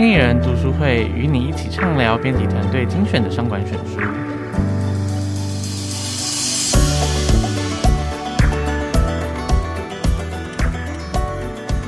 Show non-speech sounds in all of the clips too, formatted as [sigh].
经理人读书会与你一起畅聊编辑团队精选的商管选书。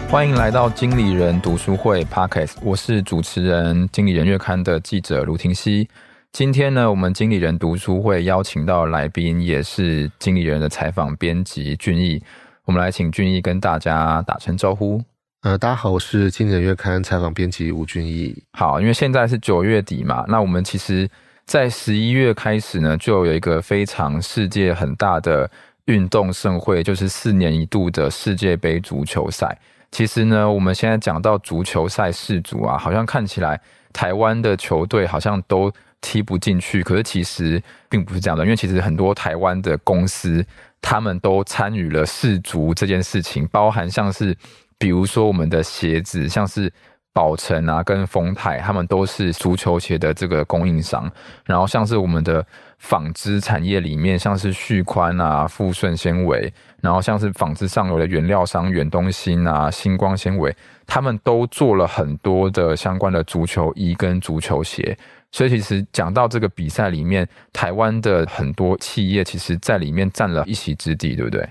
欢迎来到经理人读书会 Podcast，我是主持人经理人月刊的记者卢廷熙。今天呢，我们经理人读书会邀请到来宾，也是经理人的采访编辑俊毅。我们来请俊毅跟大家打声招呼。呃，大家好，我是经理人月刊采访编辑吴俊义。好，因为现在是九月底嘛，那我们其实，在十一月开始呢，就有一个非常世界很大的运动盛会，就是四年一度的世界杯足球赛。其实呢，我们现在讲到足球赛世足啊，好像看起来台湾的球队好像都踢不进去，可是其实并不是这样的，因为其实很多台湾的公司，他们都参与了世足这件事情，包含像是。比如说，我们的鞋子，像是宝成啊，跟丰泰，他们都是足球鞋的这个供应商。然后，像是我们的纺织产业里面，像是旭宽啊、富顺纤维，然后像是纺织上游的原料商远东新啊、星光纤维，他们都做了很多的相关的足球衣跟足球鞋。所以，其实讲到这个比赛里面，台湾的很多企业，其实在里面占了一席之地，对不对？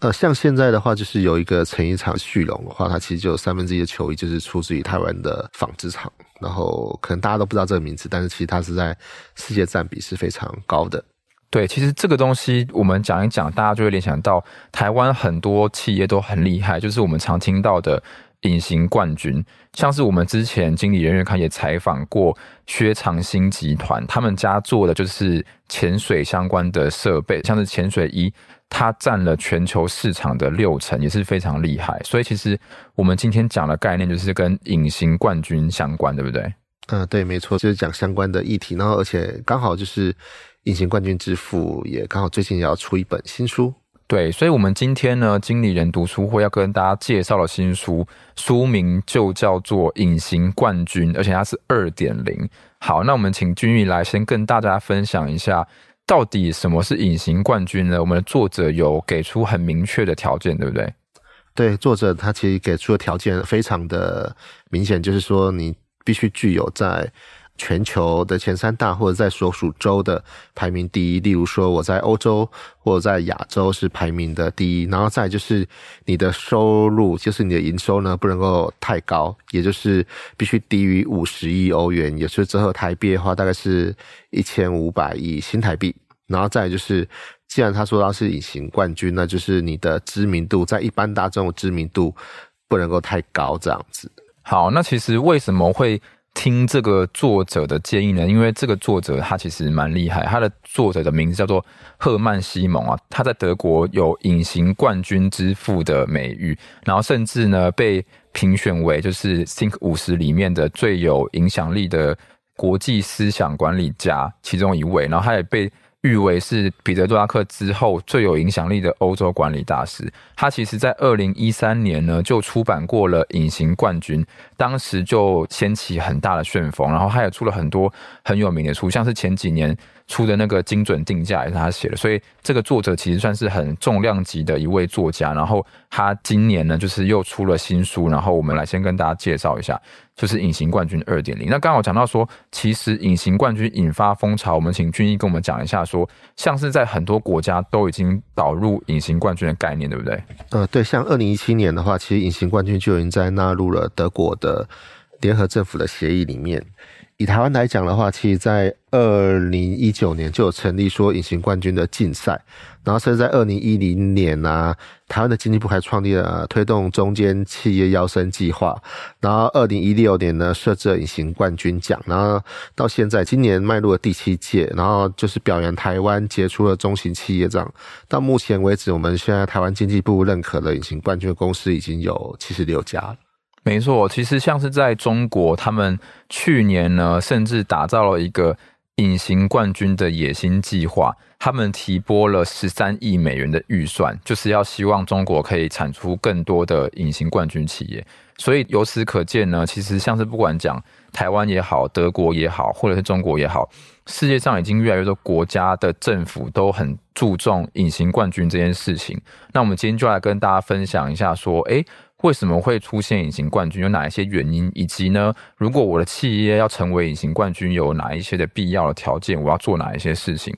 呃，像现在的话，就是有一个成衣厂旭龙的话，它其实就有三分之一的球衣就是出自于台湾的纺织厂。然后可能大家都不知道这个名字，但是其实它是在世界占比是非常高的。对，其实这个东西我们讲一讲，大家就会联想到台湾很多企业都很厉害，就是我们常听到的隐形冠军，像是我们之前经理人月刊也采访过薛长兴集团，他们家做的就是潜水相关的设备，像是潜水衣。它占了全球市场的六成，也是非常厉害。所以其实我们今天讲的概念就是跟隐形冠军相关，对不对？嗯，对，没错，就是讲相关的议题。然后而且刚好就是隐形冠军之父也刚好最近也要出一本新书。对，所以我们今天呢，经理人读书会要跟大家介绍的新书，书名就叫做《隐形冠军》，而且它是二点零。好，那我们请君毅来先跟大家分享一下。到底什么是隐形冠军呢？我们的作者有给出很明确的条件，对不对？对，作者他其实给出的条件非常的明显，就是说你必须具有在全球的前三大或者在所属州的排名第一。例如说我在欧洲或者在亚洲是排名的第一，然后再就是你的收入，就是你的营收呢不能够太高，也就是必须低于五十亿欧元，也就是折合台币的话大概是一千五百亿新台币。然后再就是，既然他说他是隐形冠军，那就是你的知名度在一般大众的知名度不能够太高，这样子。好，那其实为什么会听这个作者的建议呢？因为这个作者他其实蛮厉害，他的作者的名字叫做赫曼西蒙啊，他在德国有“隐形冠军之父”的美誉，然后甚至呢被评选为就是 Think [laughs] 五十里面的最有影响力的国际思想管理家其中一位，然后他也被。誉为是彼得·杜拉克之后最有影响力的欧洲管理大师。他其实，在二零一三年呢，就出版过了《隐形冠军》，当时就掀起很大的旋风。然后，他也出了很多很有名的书，像是前几年出的那个精准定价也是他写的。所以，这个作者其实算是很重量级的一位作家。然后，他今年呢，就是又出了新书。然后，我们来先跟大家介绍一下。就是隐形冠军二点零。那刚好讲到说，其实隐形冠军引发风潮，我们请俊逸跟我们讲一下说，说像是在很多国家都已经导入隐形冠军的概念，对不对？呃，对，像二零一七年的话，其实隐形冠军就已经在纳入了德国的联合政府的协议里面。以台湾来讲的话，其实，在二零一九年就有成立说隐形冠军的竞赛，然后甚至在二零一零年啊，台湾的经济部还创立了推动中间企业腰身计划，然后二零一六年呢设置了隐形冠军奖，然后到现在今年迈入了第七届，然后就是表扬台湾杰出的中型企业这样。到目前为止，我们现在台湾经济部认可的隐形冠军的公司已经有七十六家了。没错，其实像是在中国，他们去年呢，甚至打造了一个隐形冠军的野心计划，他们提拨了十三亿美元的预算，就是要希望中国可以产出更多的隐形冠军企业。所以由此可见呢，其实像是不管讲台湾也好，德国也好，或者是中国也好，世界上已经越来越多国家的政府都很注重隐形冠军这件事情。那我们今天就来跟大家分享一下，说，诶为什么会出现隐形冠军，有哪一些原因，以及呢，如果我的企业要成为隐形冠军，有哪一些的必要的条件，我要做哪一些事情？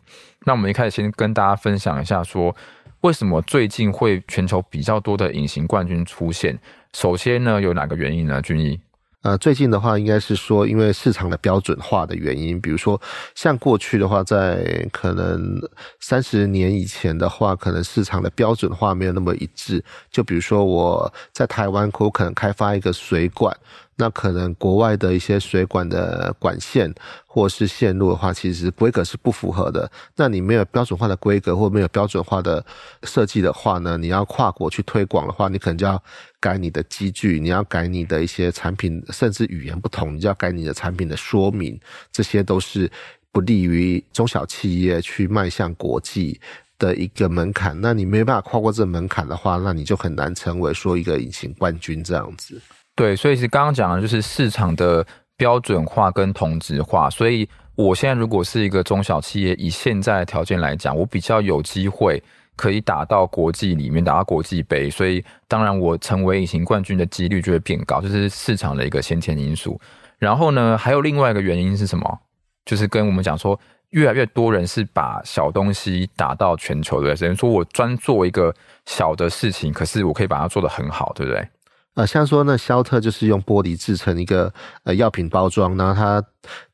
那我们一开始先跟大家分享一下，说为什么最近会全球比较多的隐形冠军出现？首先呢，有哪个原因呢？俊毅。呃，最近的话，应该是说，因为市场的标准化的原因，比如说，像过去的话，在可能三十年以前的话，可能市场的标准化没有那么一致。就比如说，我在台湾，我可能开发一个水管。那可能国外的一些水管的管线或是线路的话，其实规格是不符合的。那你没有标准化的规格或没有标准化的设计的话呢，你要跨国去推广的话，你可能就要改你的机具，你要改你的一些产品，甚至语言不同，你就要改你的产品的说明，这些都是不利于中小企业去迈向国际的一个门槛。那你没办法跨过这门槛的话，那你就很难成为说一个隐形冠军这样子。对，所以是刚刚讲的就是市场的标准化跟同质化。所以我现在如果是一个中小企业，以现在的条件来讲，我比较有机会可以打到国际里面，打到国际杯。所以当然我成为隐形冠军的几率就会变高，这是市场的一个先天因素。然后呢，还有另外一个原因是什么？就是跟我们讲说，越来越多人是把小东西打到全球的，等于说我专做一个小的事情，可是我可以把它做得很好，对不对？呃，像说那肖特就是用玻璃制成一个呃药品包装，然后它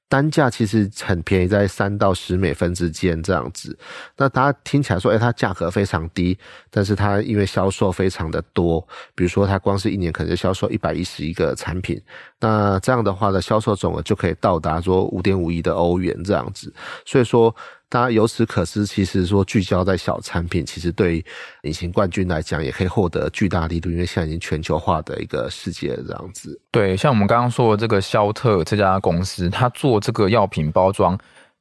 单价其实很便宜，在三到十美分之间这样子。那大家听起来说，哎，它价格非常低，但是它因为销售非常的多，比如说它光是一年可能就销售一百一十一个产品，那这样的话的销售总额就可以到达说五点五亿的欧元这样子。所以说。大家由此可知，其实说聚焦在小产品，其实对隐形冠军来讲，也可以获得巨大力度，因为现在已经全球化的一个世界这样子。对，像我们刚刚说的这个肖特这家公司，它做这个药品包装，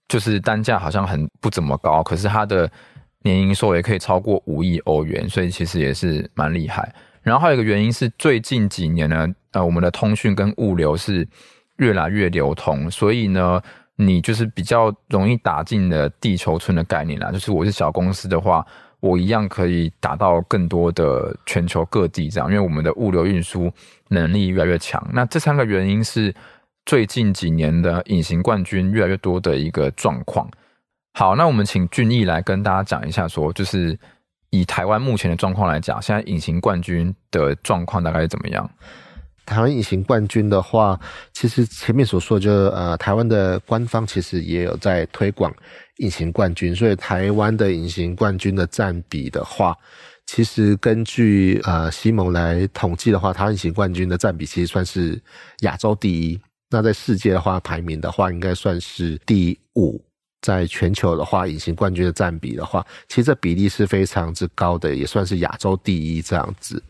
就是单价好像很不怎么高，可是它的年营收也可以超过五亿欧元，所以其实也是蛮厉害。然后还有一个原因是，最近几年呢，呃，我们的通讯跟物流是越来越流通，所以呢。你就是比较容易打进的地球村的概念啦，就是我是小公司的话，我一样可以打到更多的全球各地这样，因为我们的物流运输能力越来越强。那这三个原因是最近几年的隐形冠军越来越多的一个状况。好，那我们请俊逸来跟大家讲一下，说就是以台湾目前的状况来讲，现在隐形冠军的状况大概是怎么样？台湾隐形冠军的话，其实前面所说就呃，台湾的官方其实也有在推广隐形冠军，所以台湾的隐形冠军的占比的话，其实根据呃西蒙来统计的话，台湾隐形冠军的占比其实算是亚洲第一。那在世界的话，排名的话应该算是第五。在全球的话，隐形冠军的占比的话，其实这比例是非常之高的，也算是亚洲第一这样子。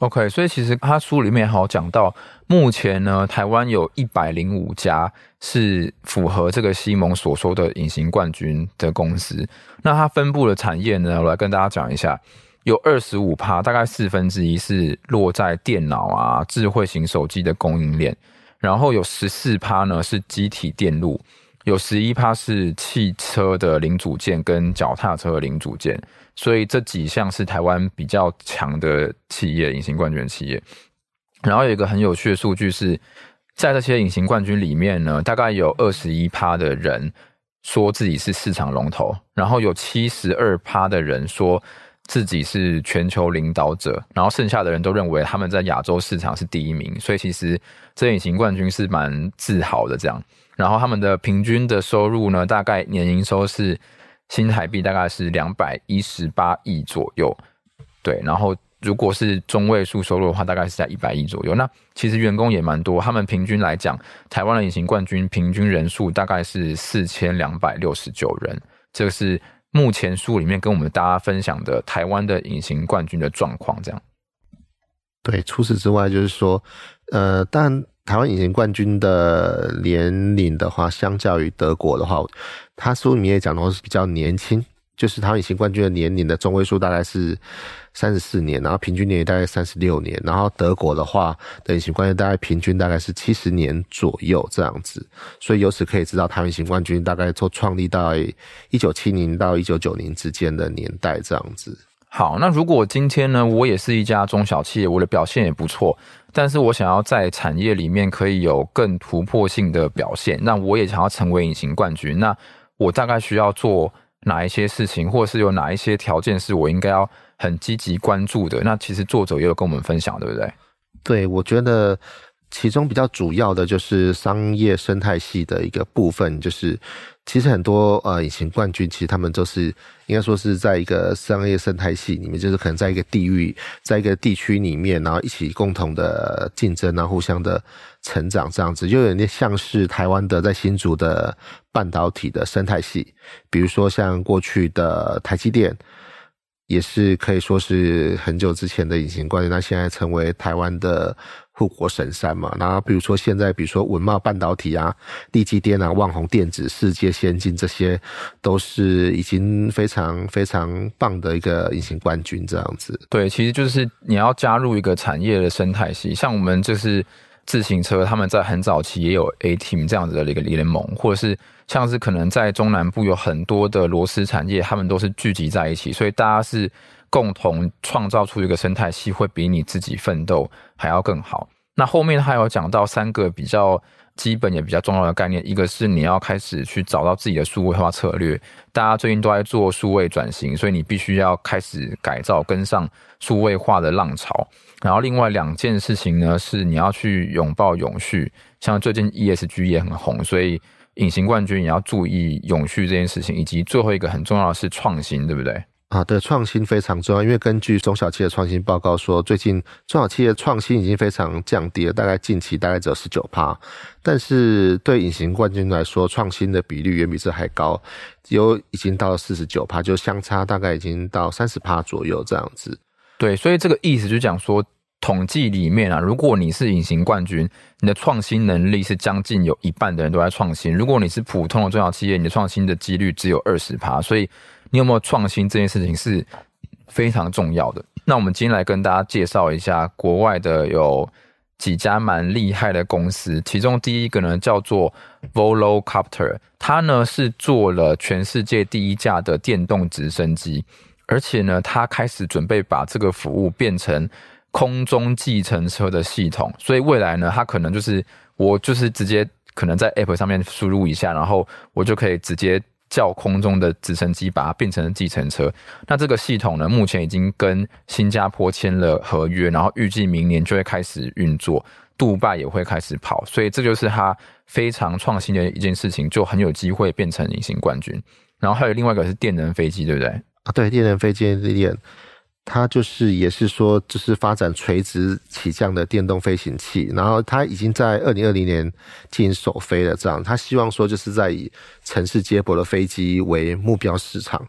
OK，所以其实他书里面好讲到，目前呢，台湾有一百零五家是符合这个西蒙所说的隐形冠军的公司。那它分布的产业呢，我来跟大家讲一下，有二十五趴，大概四分之一是落在电脑啊、智慧型手机的供应链，然后有十四趴呢是机体电路，有十一趴是汽车的零组件跟脚踏车的零组件。所以这几项是台湾比较强的企业，隐形冠军企业。然后有一个很有趣的数据是，在这些隐形冠军里面呢，大概有二十一趴的人说自己是市场龙头，然后有七十二趴的人说自己是全球领导者，然后剩下的人都认为他们在亚洲市场是第一名。所以其实这隐形冠军是蛮自豪的这样。然后他们的平均的收入呢，大概年营收是。新台币大概是两百一十八亿左右，对，然后如果是中位数收入的话，大概是在一百亿左右。那其实员工也蛮多，他们平均来讲，台湾的隐形冠军平均人数大概是四千两百六十九人，这个是目前书里面跟我们大家分享的台湾的隐形冠军的状况。这样，对，除此之外就是说，呃，但。台湾隐形冠军的年龄的话，相较于德国的话，他书里面也讲的话是比较年轻，就是台湾隐形冠军的年龄的中位数大概是三十四年，然后平均年龄大概三十六年，然后德国的话的隐形冠军大概平均大概是七十年左右这样子，所以由此可以知道台湾隐形冠军大概从创立到一九七零到一九九零之间的年代这样子。好，那如果今天呢，我也是一家中小企业，我的表现也不错，但是我想要在产业里面可以有更突破性的表现，那我也想要成为隐形冠军，那我大概需要做哪一些事情，或者是有哪一些条件是我应该要很积极关注的？那其实作者也有跟我们分享，对不对？对，我觉得。其中比较主要的就是商业生态系的一个部分，就是其实很多呃隐形冠军，其实他们都是应该说是在一个商业生态系里面，就是可能在一个地域，在一个地区里面，然后一起共同的竞争，然后互相的成长这样子，就有点像是台湾的在新竹的半导体的生态系，比如说像过去的台积电，也是可以说是很久之前的隐形冠军，那现在成为台湾的。护国神山嘛，然后比如说现在，比如说文茂半导体啊、地基电啊、旺宏电子、世界先进，这些都是已经非常非常棒的一个隐形冠军这样子。对，其实就是你要加入一个产业的生态系，像我们就是自行车，他们在很早期也有 A Team 这样子的一个联盟，或者是像是可能在中南部有很多的螺丝产业，他们都是聚集在一起，所以大家是。共同创造出一个生态系，会比你自己奋斗还要更好。那后面还有讲到三个比较基本也比较重要的概念，一个是你要开始去找到自己的数位化策略。大家最近都在做数位转型，所以你必须要开始改造，跟上数位化的浪潮。然后另外两件事情呢，是你要去拥抱永续，像最近 ESG 也很红，所以隐形冠军也要注意永续这件事情。以及最后一个很重要的是创新，对不对？啊，对，创新非常重要，因为根据中小企业创新报告说，最近中小企业创新已经非常降低了，大概近期大概只有十九趴，但是对隐形冠军来说，创新的比率远比这还高，有已经到了四十九趴，就相差大概已经到三十趴左右这样子。对，所以这个意思就讲说，统计里面啊，如果你是隐形冠军，你的创新能力是将近有一半的人都在创新；如果你是普通的中小企业，你的创新的几率只有二十趴，所以。你有没有创新这件事情是非常重要的。那我们今天来跟大家介绍一下国外的有几家蛮厉害的公司，其中第一个呢叫做 Volocopter，它呢是做了全世界第一架的电动直升机，而且呢它开始准备把这个服务变成空中计程车的系统，所以未来呢它可能就是我就是直接可能在 App 上面输入一下，然后我就可以直接。叫空中的直升机把它变成了计程车，那这个系统呢，目前已经跟新加坡签了合约，然后预计明年就会开始运作，杜拜也会开始跑，所以这就是它非常创新的一件事情，就很有机会变成隐形冠军。然后还有另外一个是电能飞机，对不对？啊，对，电能飞机。它就是也是说，就是发展垂直起降的电动飞行器，然后它已经在二零二零年进行首飞了。这样，他希望说就是在以城市接驳的飞机为目标市场，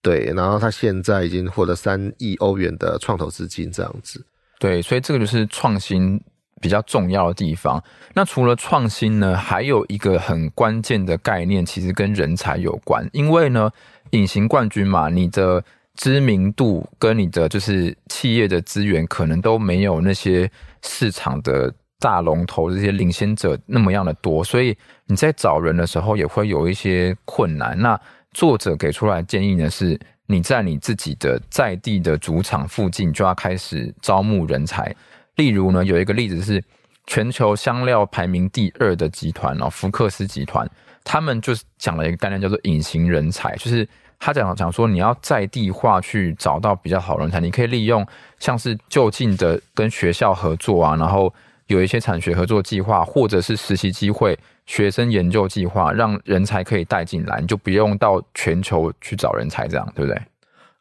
对。然后他现在已经获得三亿欧元的创投资金，这样子。对，所以这个就是创新比较重要的地方。那除了创新呢，还有一个很关键的概念，其实跟人才有关。因为呢，隐形冠军嘛，你的。知名度跟你的就是企业的资源，可能都没有那些市场的大龙头这些领先者那么样的多，所以你在找人的时候也会有一些困难。那作者给出来建议呢，是你在你自己的在地的主场附近就要开始招募人才。例如呢，有一个例子是全球香料排名第二的集团哦，福克斯集团，他们就是讲了一个概念叫做隐形人才，就是。他讲讲说，你要在地化去找到比较好人才，你可以利用像是就近的跟学校合作啊，然后有一些产学合作计划，或者是实习机会、学生研究计划，让人才可以带进来，你就不用到全球去找人才，这样对不对？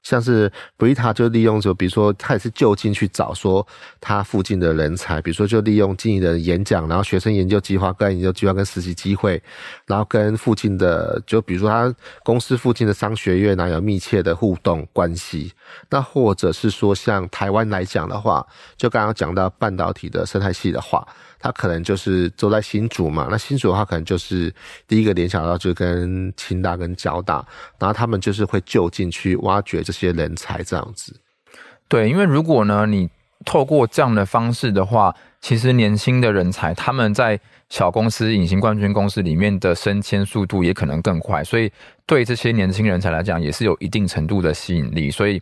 像是 Brita 就利用，就比如说他也是就近去找说他附近的人才，比如说就利用经营的演讲，然后学生研究计划、个人研究计划跟实习机会，然后跟附近的就比如说他公司附近的商学院呢有密切的互动关系。那或者是说像台湾来讲的话，就刚刚讲到半导体的生态系的话。他可能就是都在新竹嘛，那新竹的话，可能就是第一个联想到就跟清大跟交大，然后他们就是会就近去挖掘这些人才这样子。对，因为如果呢，你透过这样的方式的话，其实年轻的人才他们在小公司、隐形冠军公司里面的升迁速度也可能更快，所以对这些年轻人才来讲，也是有一定程度的吸引力，所以。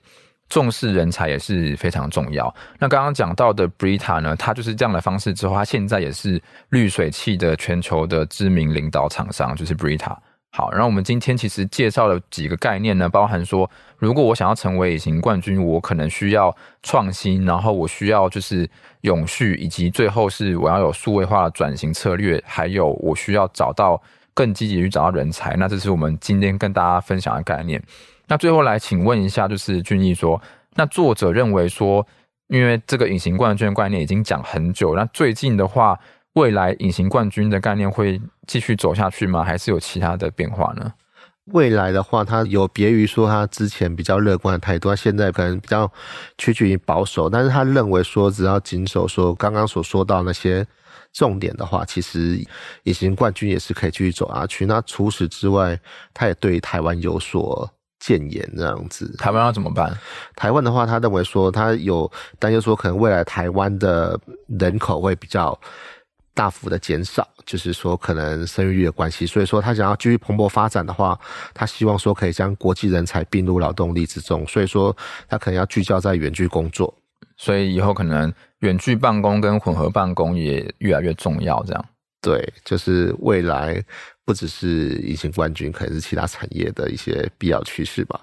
重视人才也是非常重要。那刚刚讲到的 Brita 呢，它就是这样的方式之后，它现在也是滤水器的全球的知名领导厂商，就是 Brita。好，然后我们今天其实介绍了几个概念呢，包含说，如果我想要成为隐形冠军，我可能需要创新，然后我需要就是永续，以及最后是我要有数位化的转型策略，还有我需要找到更积极去找到人才。那这是我们今天跟大家分享的概念。那最后来请问一下，就是俊毅说，那作者认为说，因为这个隐形冠军的概念已经讲很久，那最近的话。未来隐形冠军的概念会继续走下去吗？还是有其他的变化呢？未来的话，他有别于说他之前比较乐观的态度，他现在可能比较趋近于保守。但是他认为说，只要谨守说刚刚所说到那些重点的话，其实隐形冠军也是可以继续走下去。那除此之外，他也对台湾有所建言，这样子。台湾要怎么办？台湾的话，他认为说他有担忧说，可能未来台湾的人口会比较。大幅的减少，就是说可能生育率的关系，所以说他想要继续蓬勃发展的话，他希望说可以将国际人才并入劳动力之中，所以说他可能要聚焦在远距工作，所以以后可能远距办公跟混合办公也越来越重要，这样。对，就是未来不只是隐形冠军，可能是其他产业的一些必要趋势吧。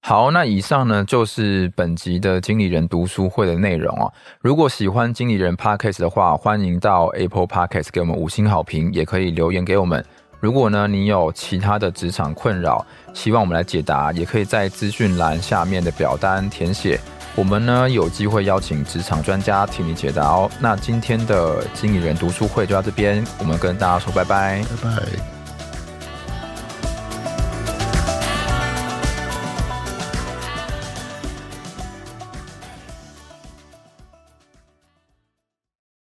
好，那以上呢就是本集的经理人读书会的内容哦。如果喜欢经理人 Podcast 的话，欢迎到 Apple Podcast 给我们五星好评，也可以留言给我们。如果呢你有其他的职场困扰，希望我们来解答，也可以在资讯栏下面的表单填写。我们呢有机会邀请职场专家替你解答哦。那今天的经理人读书会就到这边，我们跟大家说拜拜，拜拜。